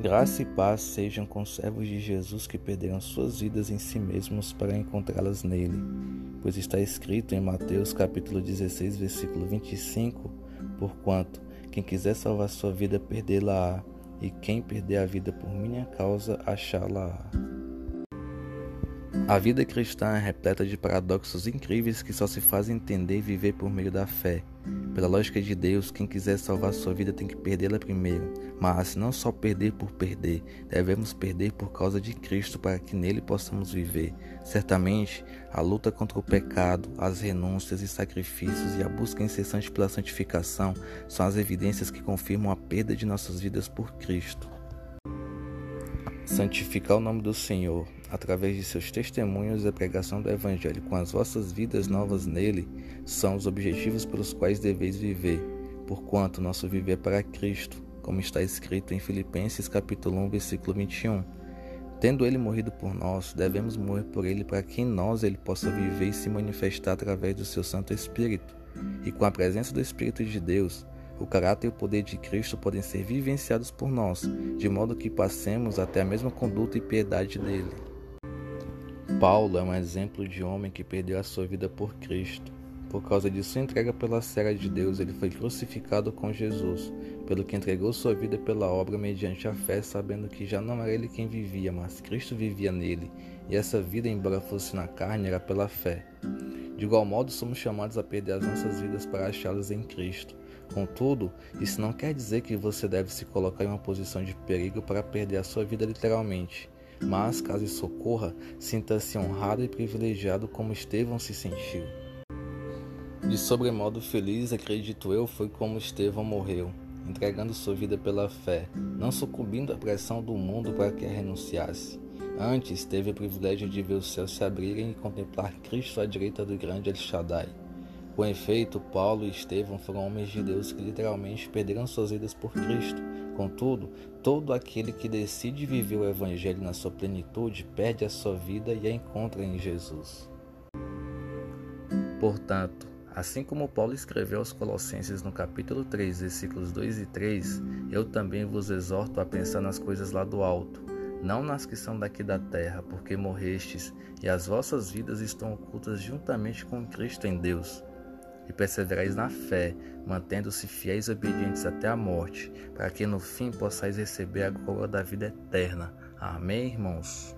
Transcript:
Graça e paz sejam com servos de Jesus que perderam suas vidas em si mesmos para encontrá-las nele, pois está escrito em Mateus capítulo 16, versículo 25, porquanto quem quiser salvar sua vida perdê-la-á, e quem perder a vida por minha causa achá-la-á. A vida cristã é repleta de paradoxos incríveis que só se fazem entender e viver por meio da fé. Pela lógica de Deus, quem quiser salvar sua vida tem que perdê-la primeiro. Mas não só perder por perder, devemos perder por causa de Cristo para que nele possamos viver. Certamente, a luta contra o pecado, as renúncias e sacrifícios e a busca incessante pela santificação são as evidências que confirmam a perda de nossas vidas por Cristo. Santificar o nome do Senhor através de seus testemunhos e a pregação do Evangelho com as vossas vidas novas nele são os objetivos pelos quais deveis viver, porquanto nosso viver é para Cristo, como está escrito em Filipenses capítulo 1, versículo 21. Tendo ele morrido por nós, devemos morrer por ele para que em nós ele possa viver e se manifestar através do seu Santo Espírito. E com a presença do Espírito de Deus, o caráter e o poder de Cristo podem ser vivenciados por nós, de modo que passemos até a mesma conduta e piedade dele. Paulo é um exemplo de homem que perdeu a sua vida por Cristo. Por causa de sua entrega pela cega de Deus, ele foi crucificado com Jesus, pelo que entregou sua vida pela obra mediante a fé, sabendo que já não era ele quem vivia, mas Cristo vivia nele, e essa vida, embora fosse na carne, era pela fé. De igual modo, somos chamados a perder as nossas vidas para achá-las em Cristo. Contudo, isso não quer dizer que você deve se colocar em uma posição de perigo para perder a sua vida literalmente. Mas, caso isso ocorra, sinta-se honrado e privilegiado como Estevão se sentiu. De sobremodo feliz, acredito eu, foi como Estevão morreu, entregando sua vida pela fé, não sucumbindo à pressão do mundo para que a renunciasse. Antes, teve o privilégio de ver os céus se abrirem e contemplar Cristo à direita do grande El Shaddai. Com efeito, Paulo e Estevão foram homens de Deus que literalmente perderam suas vidas por Cristo. Contudo, todo aquele que decide viver o Evangelho na sua plenitude perde a sua vida e a encontra em Jesus. Portanto, assim como Paulo escreveu aos Colossenses no capítulo 3, versículos 2 e 3, eu também vos exorto a pensar nas coisas lá do alto, não nas que são daqui da terra, porque morrestes e as vossas vidas estão ocultas juntamente com Cristo em Deus e perseverais na fé, mantendo-se fiéis e obedientes até a morte, para que no fim possais receber a coroa da vida eterna. Amém, irmãos?